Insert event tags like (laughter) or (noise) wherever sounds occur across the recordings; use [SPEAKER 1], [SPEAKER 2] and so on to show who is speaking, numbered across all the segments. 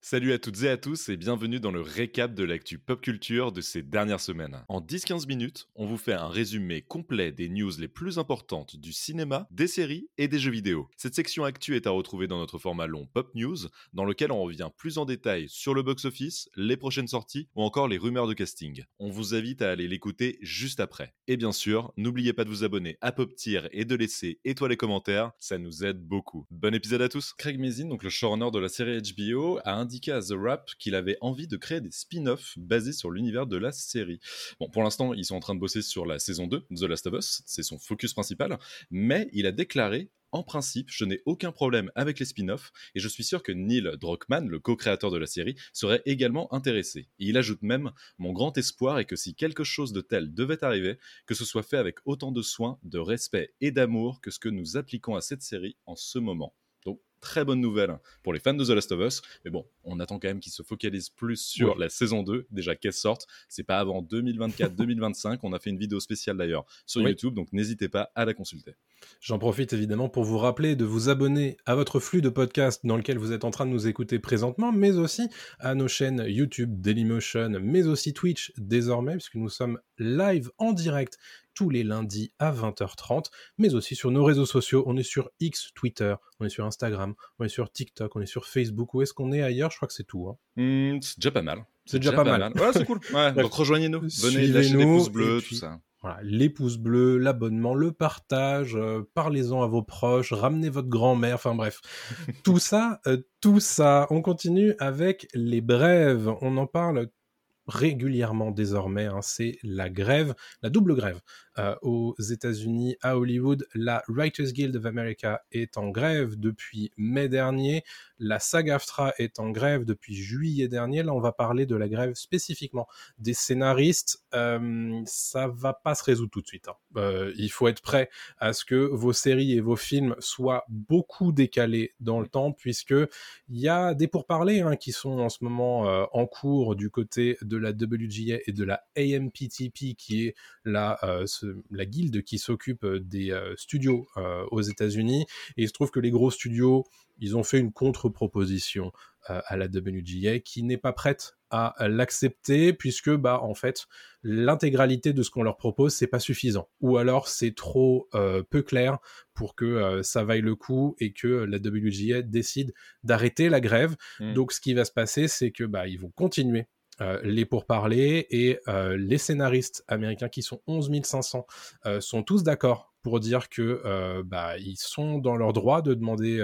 [SPEAKER 1] Salut à toutes et à tous et bienvenue dans le récap de l'actu pop culture de ces dernières semaines. En 10-15 minutes, on vous fait un résumé complet des news les plus importantes du cinéma, des séries et des jeux vidéo. Cette section actu est à retrouver dans notre format long Pop News, dans lequel on revient plus en détail sur le box-office, les prochaines sorties ou encore les rumeurs de casting. On vous invite à aller l'écouter juste après. Et bien sûr, n'oubliez pas de vous abonner à Pop Tier et de laisser étoiles et commentaires, ça nous aide beaucoup. Bon épisode à tous Craig Mazin, donc le showrunner de la série HBO, a indiqué à The Wrap qu'il avait envie de créer des spin-offs basés sur l'univers de la série. Bon, pour l'instant, ils sont en train de bosser sur la saison 2, The Last of Us, c'est son focus principal, mais il a déclaré en principe, je n'ai aucun problème avec les spin-offs et je suis sûr que Neil Druckmann, le co-créateur de la série, serait également intéressé. il ajoute même Mon grand espoir est que si quelque chose de tel devait arriver, que ce soit fait avec autant de soin, de respect et d'amour que ce que nous appliquons à cette série en ce moment très bonne nouvelle pour les fans de The Last of Us. Mais bon, on attend quand même qu'ils se focalisent plus sur la saison 2, déjà qu'elle sorte. C'est pas avant 2024-2025. on a fait une vidéo spéciale d'ailleurs sur YouTube, donc n'hésitez pas à la consulter.
[SPEAKER 2] J'en profite évidemment pour vous rappeler de vous abonner à votre flux de podcasts dans lequel vous êtes en train de nous écouter présentement, mais aussi à nos chaînes YouTube, Dailymotion, mais aussi Twitch désormais, puisque nous sommes live en direct tous les lundis à 20h30, mais aussi sur nos réseaux sociaux. On est sur X, Twitter, on est sur Instagram, on est sur TikTok, on est sur Facebook. Où est-ce qu'on est ailleurs? Je crois que c'est tout. Hein.
[SPEAKER 1] Hmm, c'est déjà pas mal.
[SPEAKER 2] C'est déjà, pas, mal.
[SPEAKER 1] Ouais, c'est cool. (laughs) donc rejoignez-nous. Venez lâcher les pouces bleus, tout ça.
[SPEAKER 2] Voilà, les pouces bleus, l'abonnement, le partage, euh, parlez-en à vos proches, ramenez votre grand-mère, enfin bref. (laughs) tout ça, euh, tout ça. On continue avec les brèves. On en parle régulièrement désormais, hein, c'est la grève, la double grève euh, aux États-Unis, à Hollywood. La Writers Guild of America est en grève depuis mai dernier. La SAG-AFTRA est en grève depuis juillet dernier. Là, on va parler de la grève spécifiquement des scénaristes. Euh, ça va pas se résoudre tout de suite. Hein. Euh, il faut être prêt à ce que vos séries et vos films soient beaucoup décalés dans le temps, puisque il y a des pourparlers hein, qui sont en ce moment euh, en cours du côté de la WGA et de la AMPTP, qui est la, euh, la guilde qui s'occupe des studios aux États-Unis. Et il se trouve que les gros studios, ils ont fait une contre-proposition à la WGA qui n'est pas prête à l'accepter puisque bah en fait l'intégralité de ce qu'on leur propose c'est pas suffisant ou alors c'est trop peu clair pour que ça vaille le coup et que la WGA décide d'arrêter la grève. Mmh. Donc ce qui va se passer c'est que bah ils vont continuer euh, les pourparlers et euh, les scénaristes américains qui sont 11 500 euh, sont tous d'accord dire que bah, ils sont dans leur droit de demander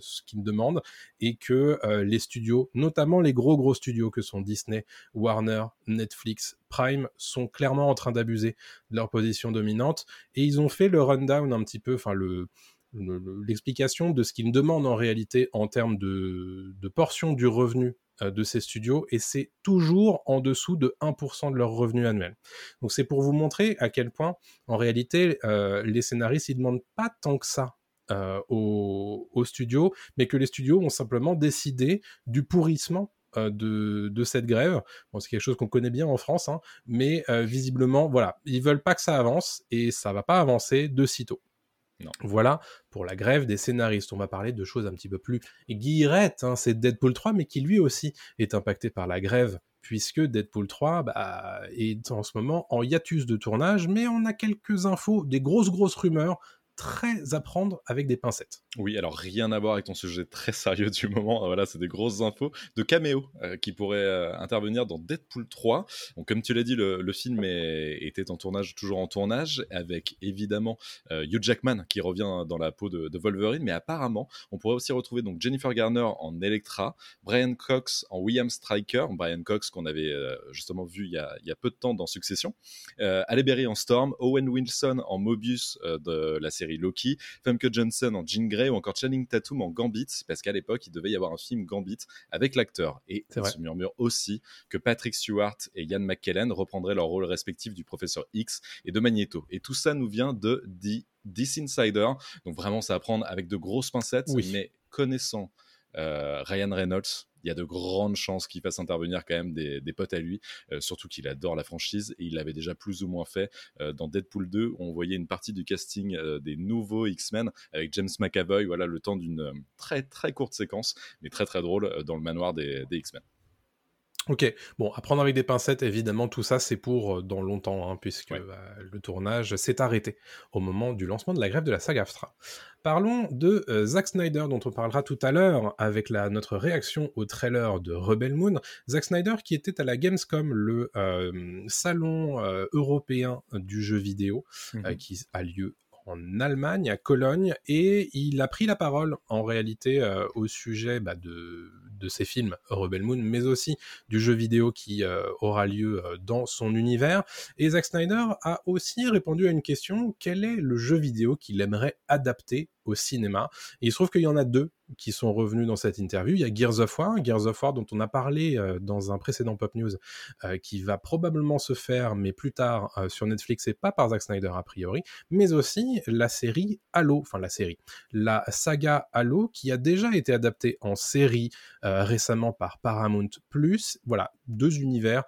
[SPEAKER 2] ce qu'ils demandent et que les studios, notamment les gros gros studios que sont Disney, Warner, Netflix, Prime, sont clairement en train d'abuser de leur position dominante et ils ont fait le rundown un petit peu, enfin le l'explication de ce qu'ils demandent en réalité en termes de, de portion du revenu de ces studios et c'est toujours en dessous de 1% de leur revenu annuel. Donc c'est pour vous montrer à quel point en réalité euh, les scénaristes ils demandent pas tant que ça euh, aux, studios, mais que les studios ont simplement décidé du pourrissement de, cette grève. C'est quelque chose qu'on connaît bien en France, hein, mais visiblement, voilà, ils veulent pas que ça avance et ça va pas avancer de sitôt. Voilà pour la grève des scénaristes. On va parler de choses un petit peu plus guillerettes. Hein. C'est Deadpool 3, mais qui lui aussi est impacté par la grève, puisque Deadpool 3 bah, est en ce moment en hiatus de tournage, mais on a quelques infos, des grosses grosses rumeurs très à prendre avec des pincettes.
[SPEAKER 1] Oui, alors rien à voir avec ton sujet très sérieux du moment. Voilà, c'est des grosses infos de caméo euh, qui pourraient euh, intervenir dans Deadpool 3. Donc, comme tu l'as dit, le, film était en tournage, toujours en tournage, avec évidemment euh, Hugh Jackman qui revient dans la peau de, Wolverine, mais apparemment, on pourrait aussi retrouver donc Jennifer Garner en Elektra, Brian Cox en William Stryker, Brian Cox qu'on avait justement vu il y, a, il y, a, peu de temps dans Succession, Halle Berry en Storm, Owen Wilson en Mobius de la série Loki, Famke Johnson en Jean Grey ou encore Channing Tatum en Gambit, parce qu'à l'époque, il devait y avoir un film Gambit avec l'acteur. Et il se murmure aussi que Patrick Stewart et Ian McKellen reprendraient leur rôle respectif du professeur X et de Magneto. Et tout ça nous vient de The This Insider. Donc vraiment, ça à prendre avec de grosses pincettes, mais connaissant euh, Ryan Reynolds, il y a de grandes chances qu'il fasse intervenir quand même des, potes à lui, surtout qu'il adore la franchise et il l'avait déjà plus ou moins fait dans Deadpool 2 où on voyait une partie du casting des nouveaux X-Men avec James McAvoy, voilà le temps d'une très très courte séquence, mais très très drôle dans le manoir des X-Men.
[SPEAKER 2] Ok, bon, à prendre avec des pincettes, évidemment, tout ça, c'est pour euh, dans longtemps, hein, puisque bah, le tournage s'est arrêté au moment du lancement de la grève de la saga AFTRA. Parlons de euh, Zack Snyder, dont on parlera tout à l'heure avec la, notre réaction au trailer de Rebel Moon. Zack Snyder qui était à la Gamescom, le euh, salon européen du jeu vidéo, mmh qui a lieu en Allemagne, à Cologne, et il a pris la parole en réalité euh, au sujet bah, de, de ses films Rebel Moon, mais aussi du jeu vidéo qui euh, aura lieu euh, dans son univers. Et Zack Snyder a aussi répondu à une question, quel est le jeu vidéo qu'il aimerait adapter au cinéma. Et il se trouve qu'il y en a deux qui sont revenus dans cette interview. Il y a Gears of War, Gears of War dont on a parlé euh, dans un précédent Pop News, euh, qui va probablement se faire, mais plus tard euh, sur Netflix et pas par Zack Snyder a priori, mais aussi la série Halo, enfin la série, la saga Halo qui a déjà été adaptée en série récemment par Paramount+. Voilà, deux univers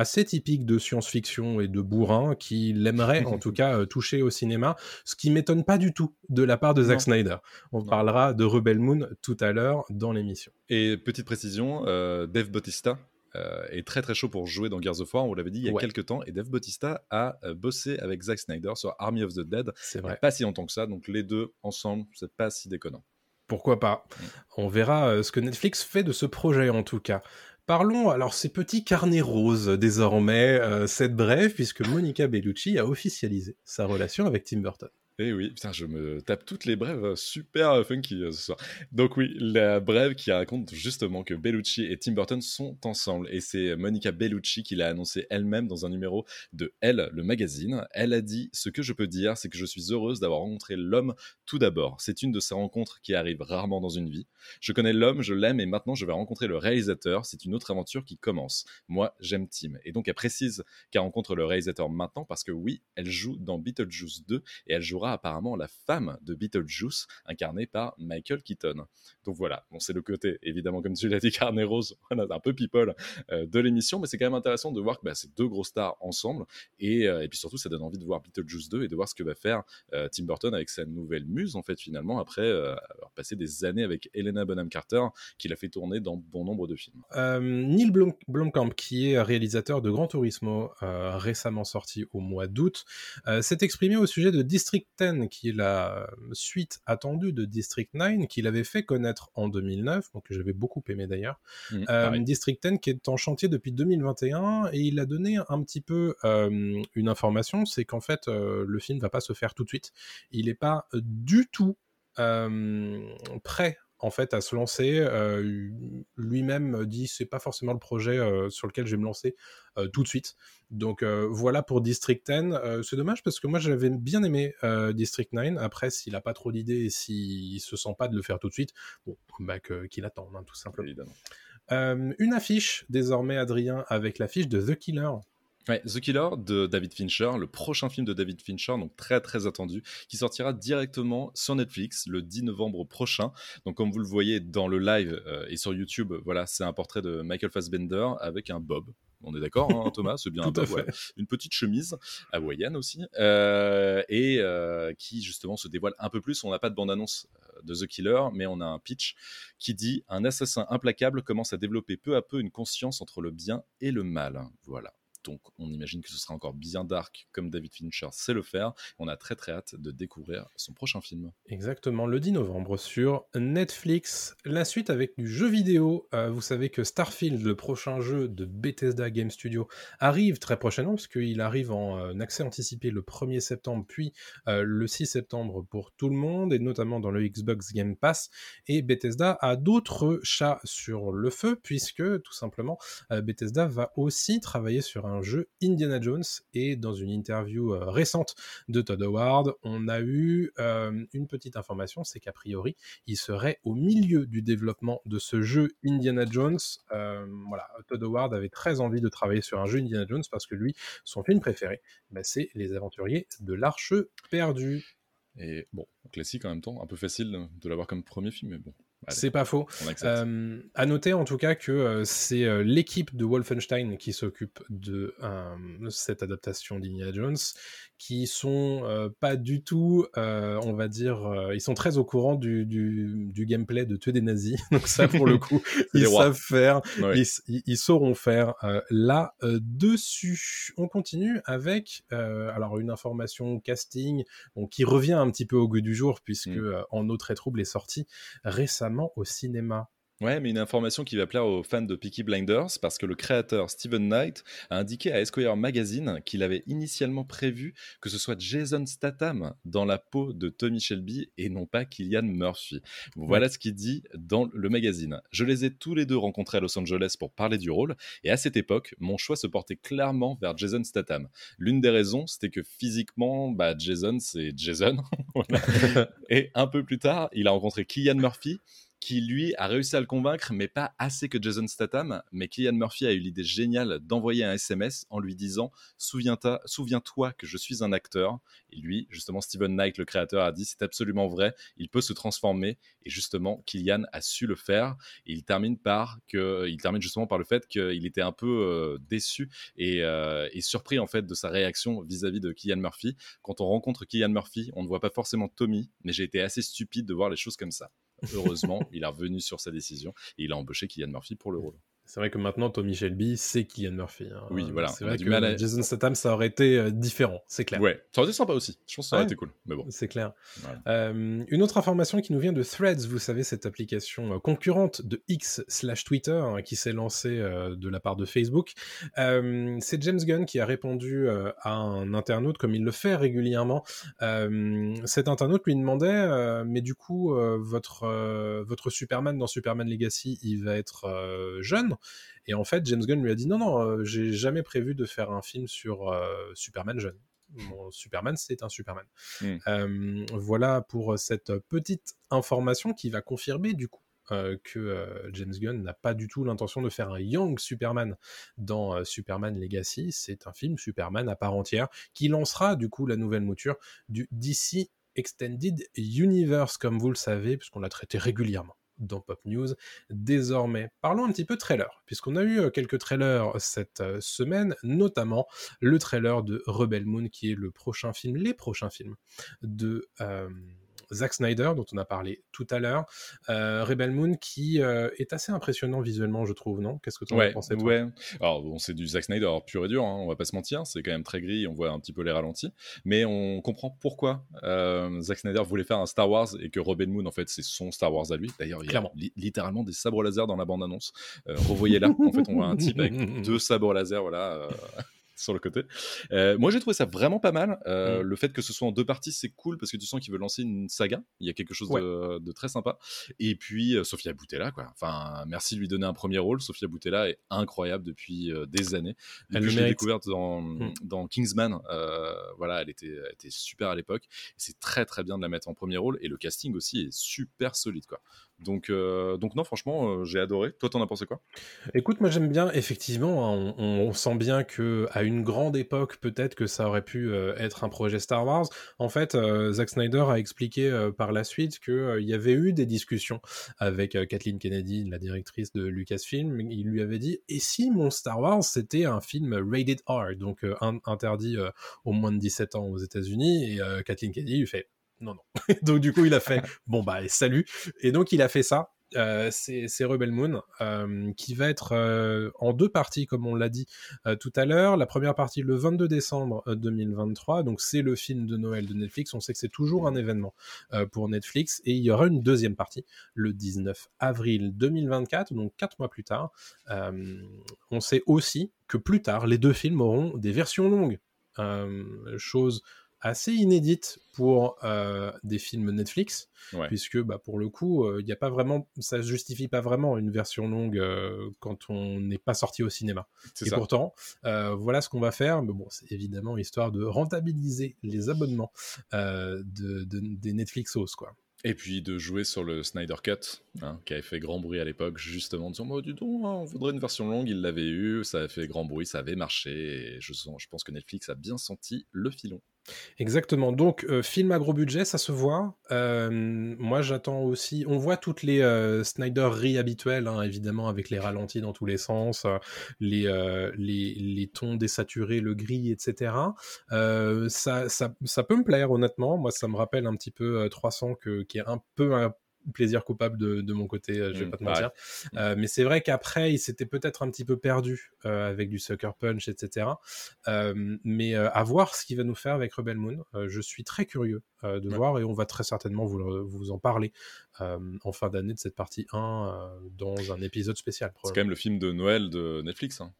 [SPEAKER 2] assez typique de science-fiction et de bourrin qui l'aimerait en tout (laughs) cas euh, toucher au cinéma, ce qui m'étonne pas du tout de la part de Zack Snyder. On parlera de Rebel Moon tout à l'heure dans l'émission.
[SPEAKER 1] Et petite précision, euh, Dave Bautista euh, est très très chaud pour jouer dans Gears of War, on vous l'avait dit il y a quelques temps, et Dave Bautista a bossé avec Zack Snyder sur Army of the Dead.
[SPEAKER 2] C'est vrai.
[SPEAKER 1] Pas si longtemps que ça, donc les deux ensemble, c'est pas si déconnant.
[SPEAKER 2] Pourquoi pas mm. On verra ce que Netflix fait de ce projet en tout cas. Parlons alors ces petits carnets roses désormais, euh, cette brève, puisque Monica Bellucci a officialisé sa relation avec Tim Burton.
[SPEAKER 1] Eh oui, putain, je me tape toutes les brèves euh, super funky euh, ce soir. Donc oui, la brève qui raconte justement que Bellucci et Tim Burton sont ensemble. Et c'est Monica Bellucci qui l'a annoncé elle-même dans un numéro de Elle, le magazine. Elle a dit Ce que je peux dire, c'est que je suis heureuse d'avoir rencontré l'homme tout d'abord. C'est une de ces rencontres qui arrivent rarement dans une vie. Je connais l'homme, je l'aime et maintenant je vais rencontrer le réalisateur. C'est une autre aventure qui commence. Moi, j'aime Tim. Et donc elle précise qu'elle rencontre le réalisateur maintenant parce que oui, elle joue dans Beetlejuice 2 et elle jouera apparemment la femme de Beetlejuice, incarnée par Michael Keaton. Donc voilà, bon, c'est le côté, évidemment, comme tu l'as dit, (laughs) carnet rose, un peu people euh, de l'émission, mais c'est quand même intéressant de voir que bah, c'est deux grosses stars ensemble, euh, et, puis surtout, ça donne envie de voir Beetlejuice 2 et de voir ce que va faire euh, Tim Burton avec sa nouvelle muse, en fait, finalement, après avoir passé des années avec Helena Bonham Carter, qui l'a fait tourner dans bon nombre de films.
[SPEAKER 2] Neil Blomkamp, qui est réalisateur de Gran Turismo, récemment sorti au mois d'août, s'est exprimé au sujet de District qui est la suite attendue de District 9, qu'il avait fait connaître en 2009, donc que j'avais beaucoup aimé d'ailleurs. Mmh, euh, District 10 qui est en chantier depuis 2021, et il a donné un petit peu euh, une information, c'est qu'en fait, euh, le film va pas se faire tout de suite. Il n'est pas du tout prêt en fait à se lancer. Lui-même dit c'est pas forcément le projet sur lequel je vais me lancer tout de suite. Donc voilà pour District 10. c'est dommage parce que moi j'avais bien aimé District 9. Après s'il a pas trop d'idées et s'il se sent pas de le faire tout de suite, bon bah qu'il attende hein, tout simplement. une affiche désormais Adrien avec l'affiche de The Killer.
[SPEAKER 1] The Killer de David Fincher, le prochain film de David Fincher, donc très très attendu, qui sortira directement sur Netflix le 10 novembre prochain. Donc comme vous le voyez dans le live euh, et sur YouTube, voilà, c'est un portrait de Michael Fassbender avec un bob. On est d'accord, hein, Thomas? C'est bien (laughs) un bob, Une petite chemise hawaïenne aussi, euh, et euh, qui justement se dévoile un peu plus. On n'a pas de bande-annonce de The Killer, mais on a un pitch qui dit un assassin implacable commence à développer peu à peu une conscience entre le bien et le mal. Voilà. Donc on imagine que ce sera encore bien dark comme David Fincher sait le faire. On a très très hâte de découvrir son prochain film.
[SPEAKER 2] Exactement, le 10 novembre sur Netflix. La suite avec du jeu vidéo. Euh, vous savez que Starfield, le prochain jeu de Bethesda Game Studio, arrive très prochainement puisqu'il arrive en euh, accès anticipé le 1er septembre puis euh, le 6 septembre pour tout le monde et notamment dans le Xbox Game Pass. Et Bethesda a d'autres chats sur le feu puisque tout simplement Bethesda va aussi travailler sur un un jeu Indiana Jones. Et dans une interview euh, récente de Todd Howard, on a eu euh, une petite information, c'est qu'a priori, il serait au milieu du développement de ce jeu Indiana Jones. Euh, voilà, Todd Howard avait très envie de travailler sur un jeu Indiana Jones parce que lui, son film préféré, bah, c'est Les Aventuriers de l'Arche perdue.
[SPEAKER 1] Et bon, classique en même temps, un peu facile de l'avoir comme premier film, mais bon,
[SPEAKER 2] C'est pas faux. Euh, à noter en tout cas que euh, c'est euh, l'équipe de Wolfenstein qui s'occupe de cette adaptation d'Indiana Jones, qui sont pas du tout, on va dire, ils sont très au courant du, du, gameplay de tuer des nazis. (laughs) Donc ça, pour le (laughs) coup, ils savent faire, ils, sauront faire là dessus. On continue avec alors une information casting qui revient un petit peu au goût du jour puisque mmh. En eau très trouble est sorti récemment au cinéma.
[SPEAKER 1] Ouais, mais une information qui va plaire aux fans de Peaky Blinders parce que le créateur Steven Knight a indiqué à Esquire Magazine qu'il avait initialement prévu que ce soit Jason Statham dans la peau de Tommy Shelby et non pas Killian Murphy. Voilà ce qu'il dit dans le magazine. Je les ai tous les deux rencontrés à Los Angeles pour parler du rôle et à cette époque, mon choix se portait clairement vers Jason Statham. L'une des raisons, c'était que physiquement, bah, Jason, c'est Jason. (laughs) (laughs) et un peu plus tard, il a rencontré Killian Murphy qui lui a réussi à le convaincre, mais pas assez que Jason Statham. Mais Killian Murphy a eu l'idée géniale d'envoyer un SMS en lui disant Souviens-toi souviens que je suis un acteur. Et lui, justement, Steven Knight, le créateur, a dit C'est absolument vrai, il peut se transformer. Et justement, Killian a su le faire. Et il termine, par termine justement par le fait qu'il était un peu euh, déçu euh, et, surpris en fait de sa réaction vis-à-vis de Killian Murphy. Quand on rencontre Killian Murphy, on ne voit pas forcément Tommy, mais j'ai été assez stupide de voir les choses comme ça. Heureusement, il est revenu sur sa décision et il a embauché Kylian Murphy pour le rôle.
[SPEAKER 2] C'est vrai que maintenant, Tommy Shelby, c'est Kylian Murphy. Hein.
[SPEAKER 1] Oui, voilà.
[SPEAKER 2] C'est vrai que Jason Statham, ça aurait été euh, différent, c'est clair.
[SPEAKER 1] Ouais, ça aurait été sympa aussi. Je pense que ça aurait été cool. Mais bon.
[SPEAKER 2] C'est clair. Euh, une autre information qui nous vient de Threads, vous savez, cette application euh, concurrente de X slash Twitter hein, qui s'est lancée de la part de Facebook. c'est James Gunn qui a répondu à un internaute, comme il le fait régulièrement. cet internaute lui demandait, mais du coup, votre, votre Superman dans Superman Legacy, il va être jeune? Et en fait, James Gunn lui a dit non, non, euh, j'ai jamais prévu de faire un film sur euh, Superman jeune. Mon Superman, c'est un Superman. Hmm. Euh, voilà pour cette petite information qui va confirmer du coup que James Gunn n'a pas du tout l'intention de faire un Young Superman dans Superman Legacy. C'est un film Superman à part entière qui lancera du coup la nouvelle mouture du DC Extended Universe, comme vous le savez, puisqu'on l'a traité régulièrement dans Pop News. Désormais, parlons un petit peu trailer, puisqu'on a eu euh, quelques trailers cette euh, semaine, notamment le trailer de Rebel Moon, qui est le prochain film, les prochains films de euh, Zack Snyder, dont on a parlé tout à l'heure, euh, Rebel Moon, qui euh, est assez impressionnant visuellement, je trouve, non? Qu'est-ce que tu en
[SPEAKER 1] ouais,
[SPEAKER 2] pensé
[SPEAKER 1] Ouais, alors bon, c'est du Zack Snyder pur et dur, hein, on va pas se mentir, c'est quand même très gris, on voit un petit peu les ralentis, mais on comprend pourquoi euh, Zack Snyder voulait faire un Star Wars et que Rebel Moon, en fait, c'est son Star Wars à lui. D'ailleurs, il y a littéralement des sabres laser dans la bande-annonce. revoyez là, en fait, on voit un type avec (laughs) deux sabres laser, voilà sur le côté. Euh, moi, j'ai trouvé ça vraiment pas mal. Euh, mm. Le fait que ce soit en deux parties, c'est cool parce que tu sens qu'il veut lancer une saga. Il y a quelque chose de, très sympa. Et puis, euh, Sofia Boutella, quoi. Enfin, merci de lui donner un premier rôle. Sofia Boutella est incroyable depuis des années. Depuis que je l'ai découverte dans, mm. dans Kingsman, voilà, elle était, elle était super à l'époque. C'est très très bien de la mettre en premier rôle. Et le casting aussi est super solide, quoi. Donc, euh, donc non, franchement, euh, j'ai adoré. Toi, t'en as pensé quoi?
[SPEAKER 2] Écoute, moi j'aime bien. Effectivement, hein, on, sent bien que à une grande époque, peut-être que ça aurait pu euh, être un projet Star Wars. En fait, Zack Snyder a expliqué par la suite qu'il y avait eu des discussions avec Kathleen Kennedy, la directrice de Lucasfilm. Il lui avait dit et si mon Star Wars c'était un film rated R, donc interdit aux moins de 17 ans aux États-Unis Et Kathleen Kennedy lui fait non, non. (laughs) donc du coup, il a fait, bon bah salut. Et donc il a fait ça. Euh, c'est Rebel Moon euh, qui va être euh, en deux parties comme on l'a dit tout à l'heure. La première partie le 22 décembre 2023, donc c'est le film de Noël de Netflix. On sait que c'est toujours un événement pour Netflix et il y aura une deuxième partie le 19 avril 2024, donc quatre mois plus tard. on sait aussi que plus tard les deux films auront des versions longues. chose assez inédite pour euh, des films Netflix, puisque bah, pour le coup, il euh, y a pas vraiment, ça justifie pas vraiment une version longue euh, quand on n'est pas sorti au cinéma. Et pourtant, voilà ce qu'on va faire. Mais bon, c'est évidemment histoire de rentabiliser les abonnements de, des Netflix quoi.
[SPEAKER 1] Et puis de jouer sur le Snyder Cut, hein, qui avait fait grand bruit à l'époque, justement, en disant oh, du hein, on voudrait une version longue, il l'avait eu, ça a fait grand bruit, ça avait marché, et je, sens, je pense que Netflix a bien senti le filon.
[SPEAKER 2] Exactement. Donc, euh, film à gros budget, ça se voit. Euh, moi, j'attends aussi. On voit toutes les euh, Snyder habituelles, hein, évidemment, avec les ralentis dans tous les sens, les, les, les, tons désaturés, le gris, etc. Ça, ça, ça, peut me plaire, honnêtement. Moi, ça me rappelle un petit peu 300, que, qui est un peu plaisir coupable de, mon côté, je vais mmh, pas te mentir. mais c'est vrai qu'après, il s'était peut-être un petit peu perdu avec du Sucker Punch, etc. mais à voir ce qu'il va nous faire avec Rebel Moon. je suis très curieux de voir et on va très certainement vous, vous en parler en fin d'année de cette partie 1 dans un épisode spécial.
[SPEAKER 1] C'est quand même le film de Noël de Netflix. Hein.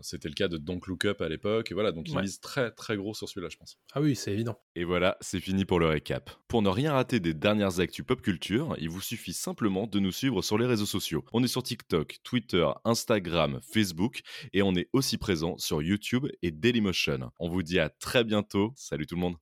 [SPEAKER 1] C'était le cas de Don't Look Up à l'époque. Et voilà, donc il mise très très gros sur celui-là, je pense.
[SPEAKER 2] Ah oui, c'est évident.
[SPEAKER 1] Et voilà, c'est fini pour le récap. Pour ne rien rater des dernières actus pop culture, il vous suffit simplement de nous suivre sur les réseaux sociaux. On est sur TikTok, Twitter, Instagram, Facebook et on est aussi présent sur YouTube et Dailymotion. On vous dit à très bientôt. Salut tout le monde.